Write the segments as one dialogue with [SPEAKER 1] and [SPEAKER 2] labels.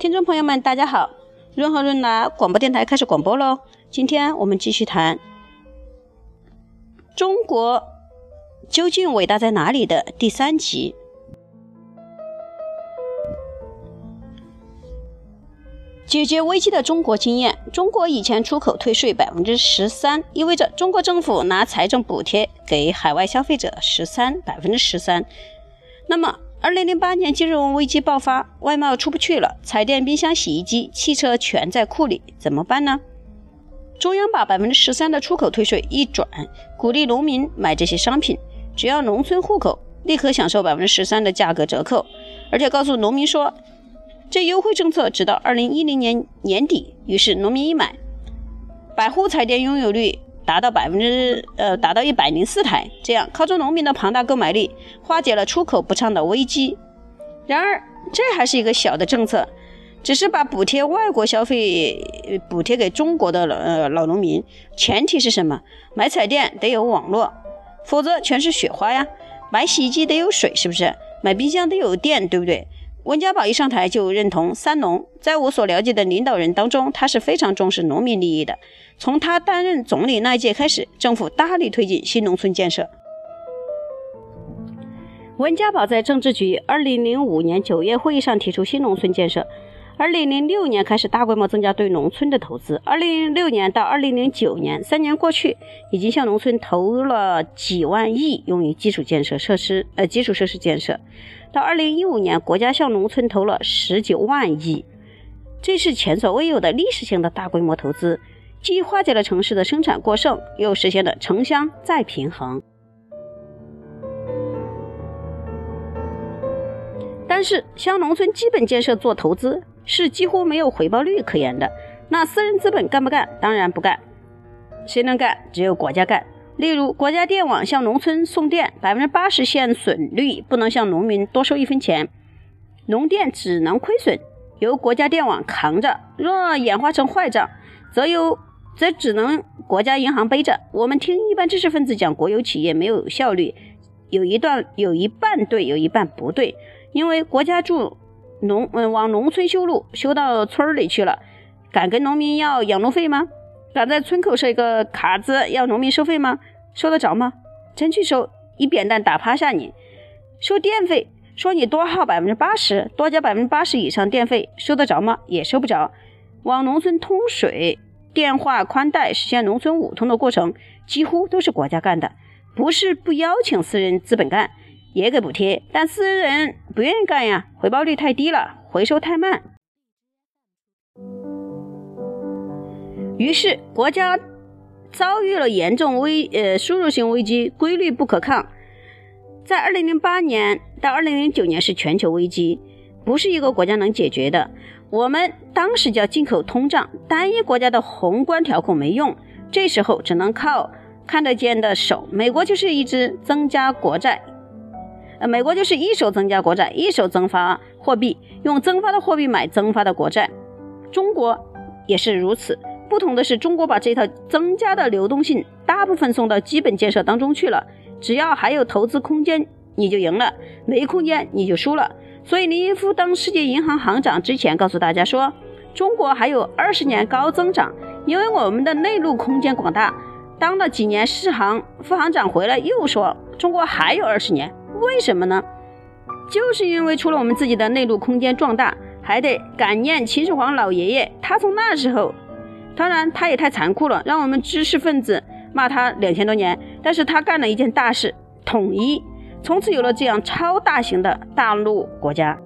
[SPEAKER 1] 听众朋友们，大家好！润和润达广播电台开始广播喽。今天我们继续谈中国究竟伟大在哪里的第三集。解决危机的中国经验：中国以前出口退税百分之十三，意味着中国政府拿财政补贴给海外消费者十三百分之十三。那么，二零零八年金融危机爆发，外贸出不去了，彩电、冰箱、洗衣机、汽车全在库里，怎么办呢？中央把百分之十三的出口退税一转，鼓励农民买这些商品，只要农村户口，立刻享受百分之十三的价格折扣，而且告诉农民说，这优惠政策直到二零一零年年底。于是农民一买，百户彩电拥有率。达到百分之呃，达到一百零四台，这样靠着农民的庞大购买力，化解了出口不畅的危机。然而，这还是一个小的政策，只是把补贴外国消费补贴给中国的呃老农民。前提是什么？买彩电得有网络，否则全是雪花呀。买洗衣机得有水，是不是？买冰箱得有电，对不对？温家宝一上台就认同“三农”。在我所了解的领导人当中，他是非常重视农民利益的。从他担任总理那一届开始，政府大力推进新农村建设。温家宝在政治局2005年9月会议上提出新农村建设。2006年开始大规模增加对农村的投资。2006年到2009年三年过去，已经向农村投入了几万亿用于基础建设设施，呃，基础设施建设。到2015年，国家向农村投了19万亿，这是前所未有的历史性的大规模投资。既化解了城市的生产过剩，又实现了城乡再平衡。但是，向农村基本建设做投资是几乎没有回报率可言的。那私人资本干不干？当然不干。谁能干？只有国家干。例如，国家电网向农村送电，百分之八十限损率，不能向农民多收一分钱，农电只能亏损，由国家电网扛着。若演化成坏账，则由则只能国家银行背着。我们听一般知识分子讲国有企业没有效率，有一段有一半对，有一半不对。因为国家住农嗯往农村修路，修到村里去了，敢跟农民要养路费吗？敢在村口设一个卡子要农民收费吗？收得着吗？真去收，一扁担打趴下你。收电费，说你多耗百分之八十，多交百分之八十以上电费，收得着吗？也收不着。往农村通水。电话宽带实现农村五通的过程，几乎都是国家干的，不是不邀请私人资本干，也给补贴，但私人不愿意干呀，回报率太低了，回收太慢。于是国家遭遇了严重危呃输入性危机，规律不可抗。在二零零八年到二零零九年是全球危机，不是一个国家能解决的。我们当时叫进口通胀，单一国家的宏观调控没用，这时候只能靠看得见的手。美国就是一直增加国债，呃，美国就是一手增加国债，一手增发货币，用增发的货币买增发的国债。中国也是如此，不同的是，中国把这套增加的流动性大部分送到基本建设当中去了。只要还有投资空间，你就赢了；没空间，你就输了。所以，林毅夫当世界银行行长之前告诉大家说，中国还有二十年高增长，因为我们的内陆空间广大。当了几年世行副行长回来又说，中国还有二十年，为什么呢？就是因为除了我们自己的内陆空间壮大，还得感念秦始皇老爷爷，他从那时候，当然他也太残酷了，让我们知识分子骂他两千多年，但是他干了一件大事，统一。从此有了这样超大型的大陆国家。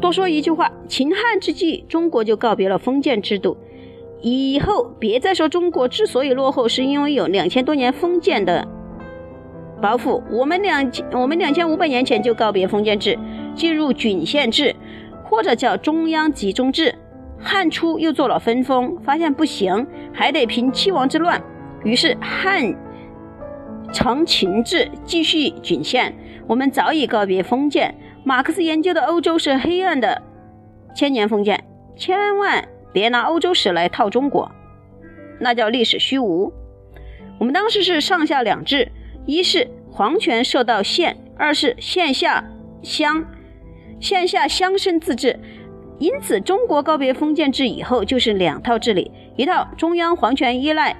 [SPEAKER 1] 多说一句话，秦汉之际，中国就告别了封建制度。以后别再说中国之所以落后，是因为有两千多年封建的包袱。我们两千我们两千五百年前就告别封建制，进入郡县制，或者叫中央集中制。汉初又做了分封，发现不行，还得平七王之乱，于是汉。承秦制，继续郡县。我们早已告别封建。马克思研究的欧洲是黑暗的千年封建，千万别拿欧洲史来套中国，那叫历史虚无。我们当时是上下两制，一是皇权受到县，二是县下乡。线下乡绅自治。因此，中国告别封建制以后，就是两套治理：一套中央皇权依赖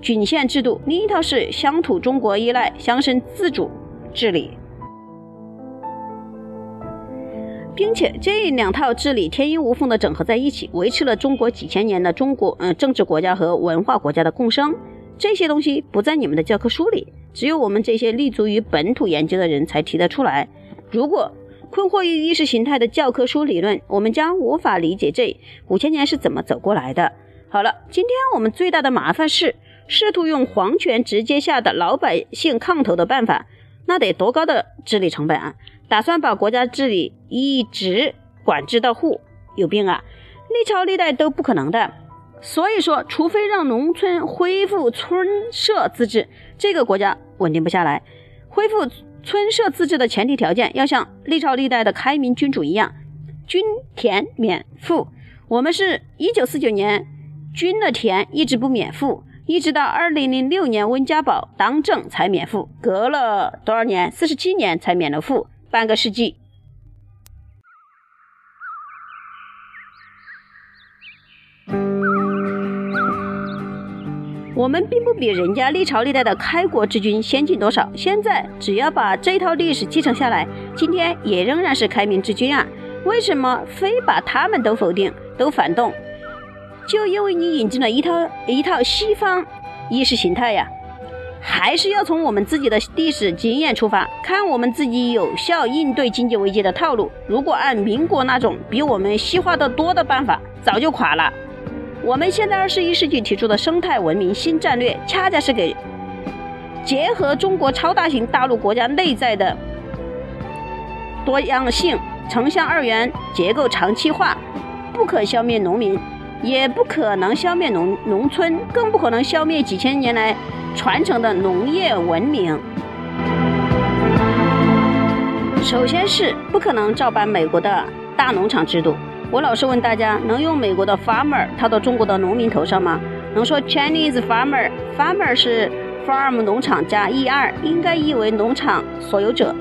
[SPEAKER 1] 郡县制度，另一套是乡土中国依赖乡绅自主治理。并且这两套治理天衣无缝的整合在一起，维持了中国几千年的中国嗯政治国家和文化国家的共生。这些东西不在你们的教科书里，只有我们这些立足于本土研究的人才提得出来。如果困惑于意识形态的教科书理论，我们将无法理解这五千年是怎么走过来的。好了，今天我们最大的麻烦是试图用皇权直接下的老百姓抗头的办法，那得多高的治理成本啊！打算把国家治理一直管制到户，有病啊！历朝历代都不可能的。所以说，除非让农村恢复村社自治，这个国家稳定不下来。恢复村社自治的前提条件，要像历朝历代的开明君主一样，均田免赋。我们是一九四九年，均了田一直不免赋，一直到二零零六年温家宝当政才免赋，隔了多少年？四十七年才免了赋。半个世纪，我们并不比人家历朝历代的开国之君先进多少。现在只要把这套历史继承下来，今天也仍然是开明之君啊！为什么非把他们都否定、都反动？就因为你引进了一套一套西方意识形态呀！还是要从我们自己的历史经验出发，看我们自己有效应对经济危机的套路。如果按民国那种比我们西化的多的办法，早就垮了。我们现在二十一世纪提出的生态文明新战略，恰恰是给结合中国超大型大陆国家内在的多样性、城乡二元结构长期化，不可消灭农民，也不可能消灭农农村，更不可能消灭几千年来。传承的农业文明，首先是不可能照搬美国的大农场制度。我老是问大家，能用美国的 farmer 套到中国的农民头上吗？能说 Chinese farmer，farmer 是 farm 农场加 er，应该译为农场所有者。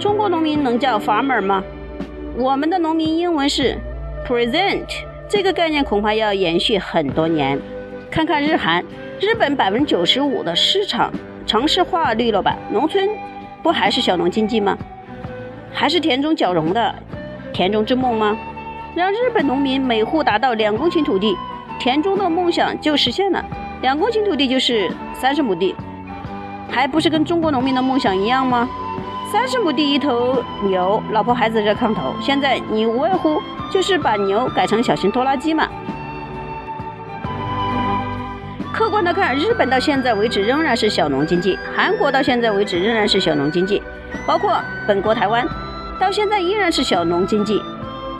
[SPEAKER 1] 中国农民能叫 farmer 吗？我们的农民英文是 present，这个概念恐怕要延续很多年。看看日韩。日本百分之九十五的市场城市化率了吧？农村不还是小农经济吗？还是田中角荣的田中之梦吗？让日本农民每户达到两公顷土地，田中的梦想就实现了。两公顷土地就是三十亩地，还不是跟中国农民的梦想一样吗？三十亩地一头牛，老婆孩子热炕头。现在你无外乎就是把牛改成小型拖拉机嘛。客观的看，日本到现在为止仍然是小农经济；韩国到现在为止仍然是小农经济，包括本国台湾，到现在依然是小农经济。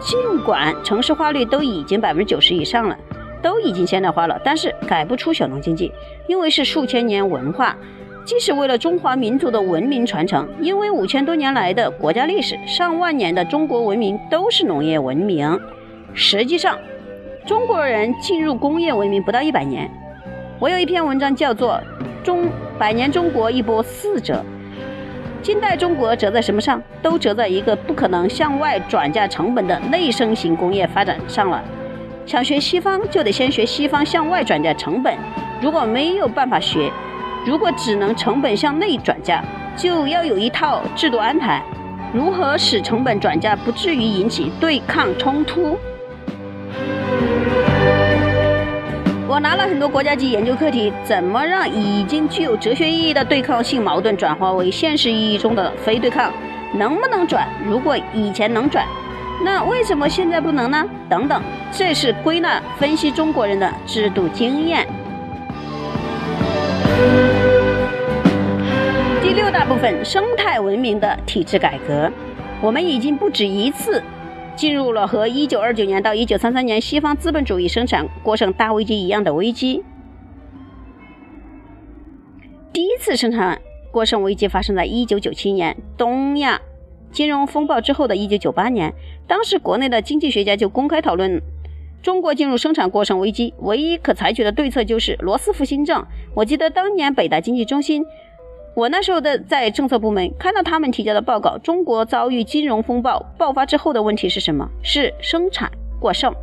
[SPEAKER 1] 尽管城市化率都已经百分之九十以上了，都已经现代化了，但是改不出小农经济，因为是数千年文化，既是为了中华民族的文明传承，因为五千多年来的国家历史，上万年的中国文明都是农业文明。实际上，中国人进入工业文明不到一百年。我有一篇文章叫做《中百年中国一波四折》，近代中国折在什么上？都折在一个不可能向外转嫁成本的内生型工业发展上了。想学西方，就得先学西方向外转嫁成本。如果没有办法学，如果只能成本向内转嫁，就要有一套制度安排，如何使成本转嫁不至于引起对抗冲突。我拿了很多国家级研究课题，怎么让已经具有哲学意义的对抗性矛盾转化为现实意义中的非对抗？能不能转？如果以前能转，那为什么现在不能呢？等等，这是归纳分析中国人的制度经验。第六大部分：生态文明的体制改革。我们已经不止一次。进入了和1929年到1933年西方资本主义生产过剩大危机一样的危机。第一次生产过剩危机发生在1997年东亚金融风暴之后的一九九八年，当时国内的经济学家就公开讨论中国进入生产过剩危机，唯一可采取的对策就是罗斯福新政。我记得当年北大经济中心我那时候的在政策部门看到他们提交的报告，中国遭遇金融风暴爆发之后的问题是什么？是生产过剩。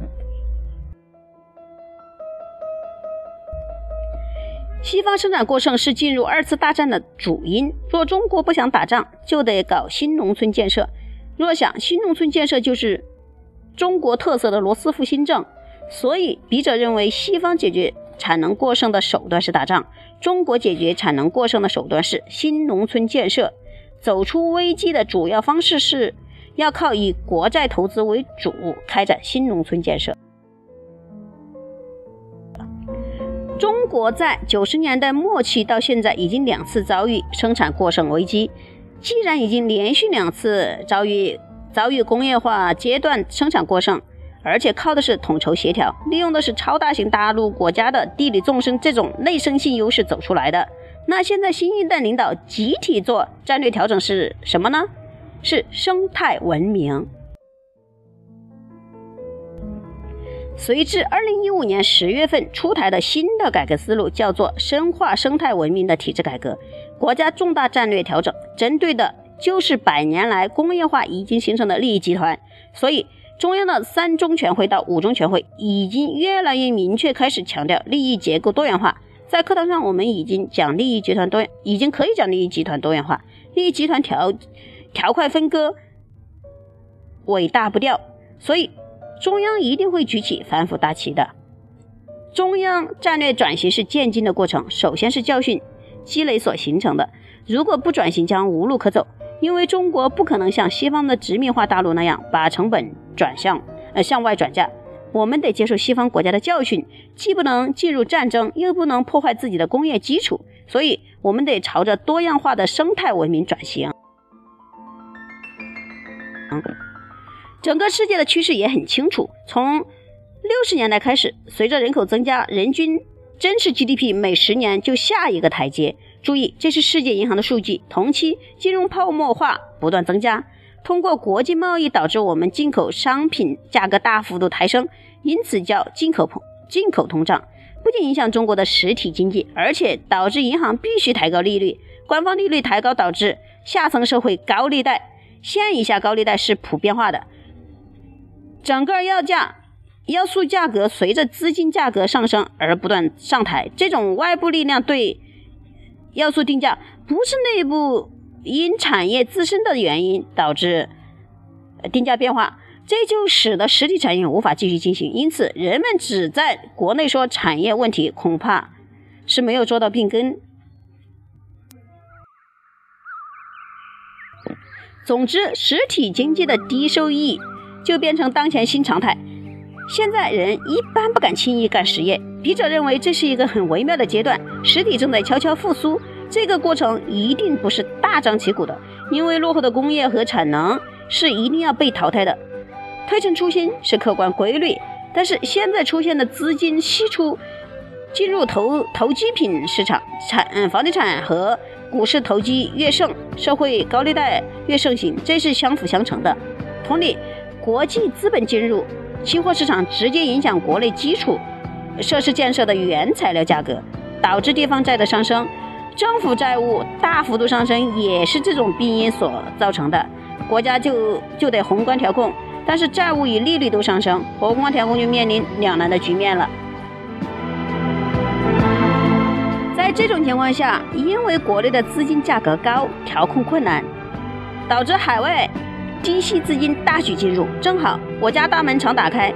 [SPEAKER 1] 西方生产过剩是进入二次大战的主因。若中国不想打仗，就得搞新农村建设。若想新农村建设就是中国特色的罗斯福新政。所以，笔者认为，西方解决产能过剩的手段是打仗，中国解决产能过剩的手段是新农村建设。走出危机的主要方式是要靠以国债投资为主开展新农村建设。中国在九十年代末期到现在已经两次遭遇生产过剩危机。既然已经连续两次遭遇遭遇工业化阶段生产过剩，而且靠的是统筹协调，利用的是超大型大陆国家的地理纵深这种内生性优势走出来的，那现在新一代领导集体做战略调整是什么呢？是生态文明。随之，二零一五年十月份出台的新的改革思路叫做深化生态文明的体制改革，国家重大战略调整，针对的就是百年来工业化已经形成的利益集团。所以，中央的三中全会到五中全会已经越来越明确开始强调利益结构多元化。在课堂上，我们已经讲利益集团多，已经可以讲利益集团多元化，利益集团条条块分割，尾大不掉。所以。中央一定会举起反腐大旗的。中央战略转型是渐进的过程，首先是教训积累所形成的。如果不转型，将无路可走。因为中国不可能像西方的殖民化大陆那样把成本转向呃向外转嫁。我们得接受西方国家的教训，既不能进入战争，又不能破坏自己的工业基础。所以，我们得朝着多样化的生态文明转型。整个世界的趋势也很清楚，从六十年代开始，随着人口增加，人均真实 GDP 每十年就下一个台阶。注意，这是世界银行的数据，同期金融泡沫化不断增加，通过国际贸易导致我们进口商品价格大幅度抬升，因此叫进口通进口通胀，不仅影响中国的实体经济，而且导致银行必须抬高利率，官方利率抬高导致下层社会高利贷，现以下高利贷是普遍化的。整个要价、要素价格随着资金价格上升而不断上抬，这种外部力量对要素定价，不是内部因产业自身的原因导致定价变化，这就使得实体产业无法继续进行。因此，人们只在国内说产业问题，恐怕是没有做到病根。总之，实体经济的低收益。就变成当前新常态。现在人一般不敢轻易干实业，笔者认为这是一个很微妙的阶段，实体正在悄悄复苏。这个过程一定不是大张旗鼓的，因为落后的工业和产能是一定要被淘汰的。推陈出新是客观规律，但是现在出现的资金析出，进入投投机品市场，产嗯房地产和股市投机越盛，社会高利贷越盛行，这是相辅相成的。同理。国际资本进入期货市场，直接影响国内基础设施建设的原材料价格，导致地方债的上升。政府债务大幅度上升，也是这种病因所造成的。国家就就得宏观调控，但是债务与利率都上升，宏观调控就面临两难的局面了。在这种情况下，因为国内的资金价格高，调控困难，导致海外。低息资金大举进入，正好我家大门常打开，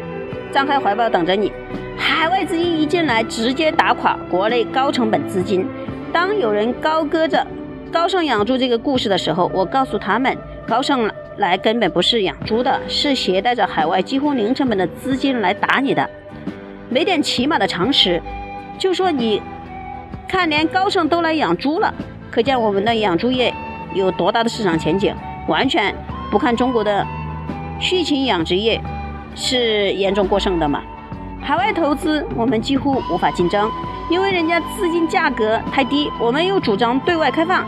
[SPEAKER 1] 张开怀抱等着你。海外资金一进来，直接打垮国内高成本资金。当有人高歌着高盛养猪这个故事的时候，我告诉他们，高盛来根本不是养猪的，是携带着海外几乎零成本的资金来打你的。没点起码的常识，就说你看，连高盛都来养猪了，可见我们的养猪业有多大的市场前景，完全。不看中国的畜禽养殖业是严重过剩的嘛？海外投资我们几乎无法竞争，因为人家资金价格太低。我们又主张对外开放，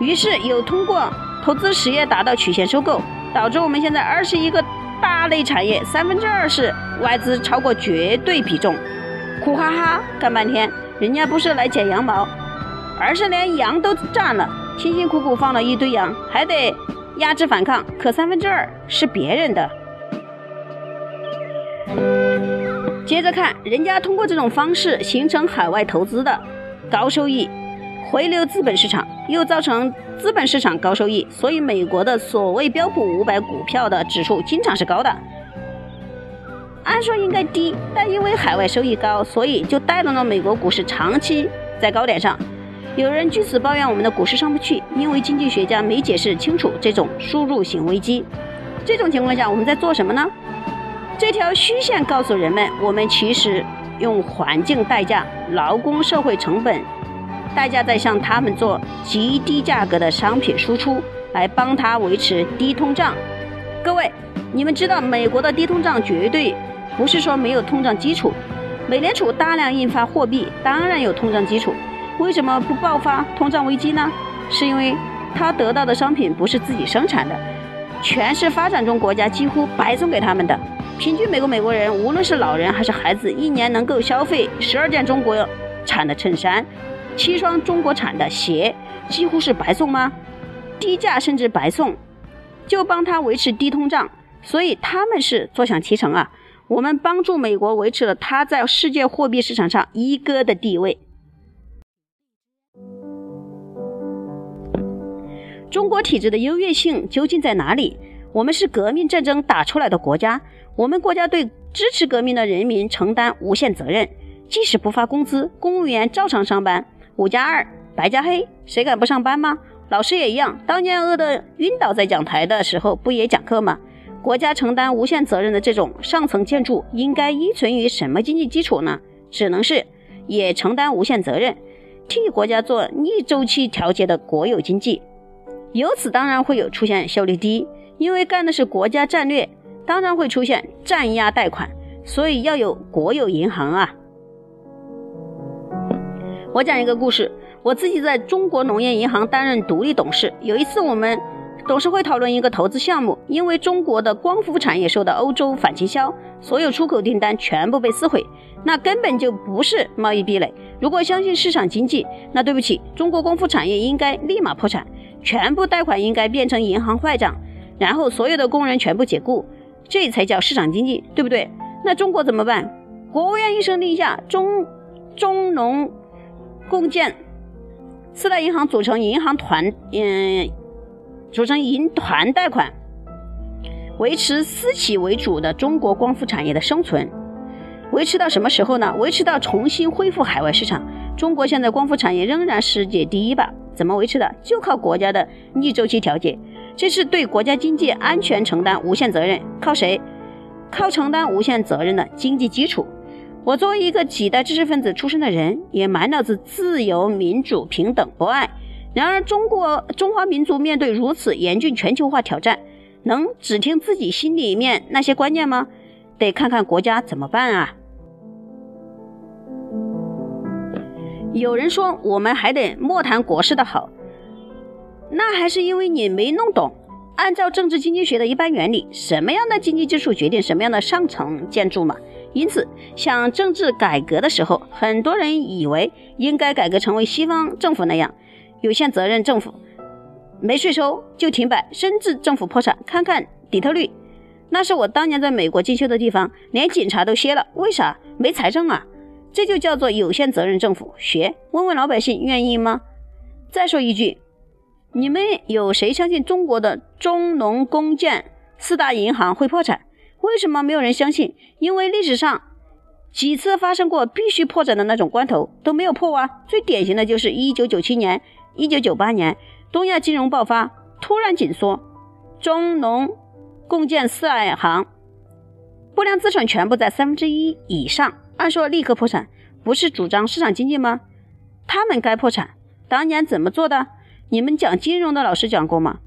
[SPEAKER 1] 于是有通过投资实业达到曲线收购，导致我们现在二十一个大类产业三分之二是外资超过绝对比重。苦哈哈干半天，人家不是来剪羊毛，而是连羊都占了。辛辛苦苦放了一堆羊，还得压制反抗，可三分之二是别人的。接着看，人家通过这种方式形成海外投资的高收益，回流资本市场，又造成资本市场高收益，所以美国的所谓标普五百股票的指数经常是高的。按说应该低，但因为海外收益高，所以就带动了美国股市长期在高点上。有人据此抱怨我们的股市上不去，因为经济学家没解释清楚这种输入型危机。这种情况下，我们在做什么呢？这条虚线告诉人们，我们其实用环境代价、劳工社会成本代价在向他们做极低价格的商品输出，来帮他维持低通胀。各位，你们知道美国的低通胀绝对不是说没有通胀基础，美联储大量印发货币，当然有通胀基础。为什么不爆发通胀危机呢？是因为他得到的商品不是自己生产的，全是发展中国家几乎白送给他们的。平均每个美国人，无论是老人还是孩子，一年能够消费十二件中国产的衬衫，七双中国产的鞋，几乎是白送吗？低价甚至白送，就帮他维持低通胀，所以他们是坐享其成啊！我们帮助美国维持了他在世界货币市场上一哥的地位。中国体制的优越性究竟在哪里？我们是革命战争打出来的国家。我们国家对支持革命的人民承担无限责任，即使不发工资，公务员照常上班。五加二，白加黑，谁敢不上班吗？老师也一样，当年饿得晕倒在讲台的时候，不也讲课吗？国家承担无限责任的这种上层建筑，应该依存于什么经济基础呢？只能是也承担无限责任，替国家做逆周期调节的国有经济。由此当然会有出现效率低，因为干的是国家战略。当然会出现占压贷款，所以要有国有银行啊。我讲一个故事，我自己在中国农业银行担任独立董事。有一次，我们董事会讨论一个投资项目，因为中国的光伏产业受到欧洲反倾销，所有出口订单全部被撕毁，那根本就不是贸易壁垒。如果相信市场经济，那对不起，中国光伏产业应该立马破产，全部贷款应该变成银行坏账，然后所有的工人全部解雇。这才叫市场经济，对不对？那中国怎么办？国务院一声令下，中中农共建四大银行组成银行团，嗯，组成银团贷款，维持私企为主的中国光伏产业的生存，维持到什么时候呢？维持到重新恢复海外市场。中国现在光伏产业仍然世界第一吧？怎么维持的？就靠国家的逆周期调节。这是对国家经济安全承担无限责任，靠谁？靠承担无限责任的经济基础。我作为一个几代知识分子出身的人，也满脑子自由、民主、平等、博爱。然而，中国中华民族面对如此严峻全球化挑战，能只听自己心里面那些观念吗？得看看国家怎么办啊！有人说，我们还得莫谈国事的好。那还是因为你没弄懂，按照政治经济学的一般原理，什么样的经济基础决定什么样的上层建筑嘛。因此，想政治改革的时候，很多人以为应该改革成为西方政府那样，有限责任政府，没税收就停摆，甚至政府破产。看看底特律，那是我当年在美国进修的地方，连警察都歇了，为啥？没财政啊。这就叫做有限责任政府。学，问问老百姓愿意吗？再说一句。你们有谁相信中国的中农工建四大银行会破产？为什么没有人相信？因为历史上几次发生过必须破产的那种关头都没有破啊！最典型的就是一九九七年、一九九八年东亚金融爆发，突然紧缩，中农共建四大银行不良资产全部在三分之一以上，按说立刻破产，不是主张市场经济吗？他们该破产，当年怎么做的？你们讲金融的老师讲过吗？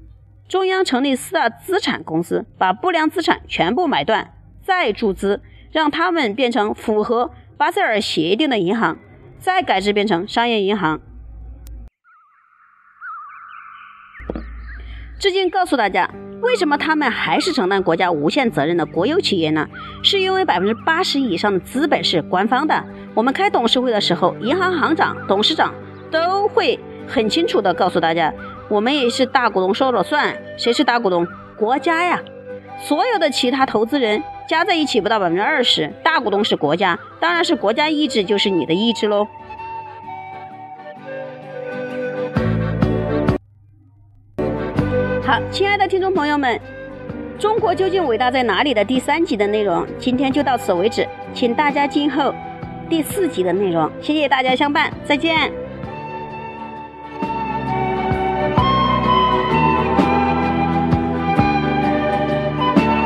[SPEAKER 1] 中央成立四大资产公司，把不良资产全部买断，再注资，让他们变成符合巴塞尔协定的银行，再改制变成商业银行。至今告诉大家，为什么他们还是承担国家无限责任的国有企业呢？是因为百分之八十以上的资本是官方的。我们开董事会的时候，银行行长、董事长都会。很清楚的告诉大家，我们也是大股东说了算。谁是大股东？国家呀。所有的其他投资人加在一起不到百分之二十，大股东是国家，当然是国家意志就是你的意志喽。好，亲爱的听众朋友们，中国究竟伟大在哪里的第三集的内容，今天就到此为止，请大家静候第四集的内容。谢谢大家相伴，再见。